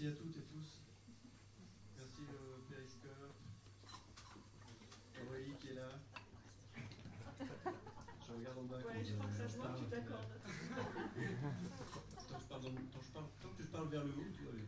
Merci à toutes et tous. Merci euh, le Périscope. Aurélie qui est là. Je regarde en bas. Ouais, je crois que ça se voit que tu t'accordes. Tant que je parle tant que je parle- tant que je parle vers le haut, tout va bien.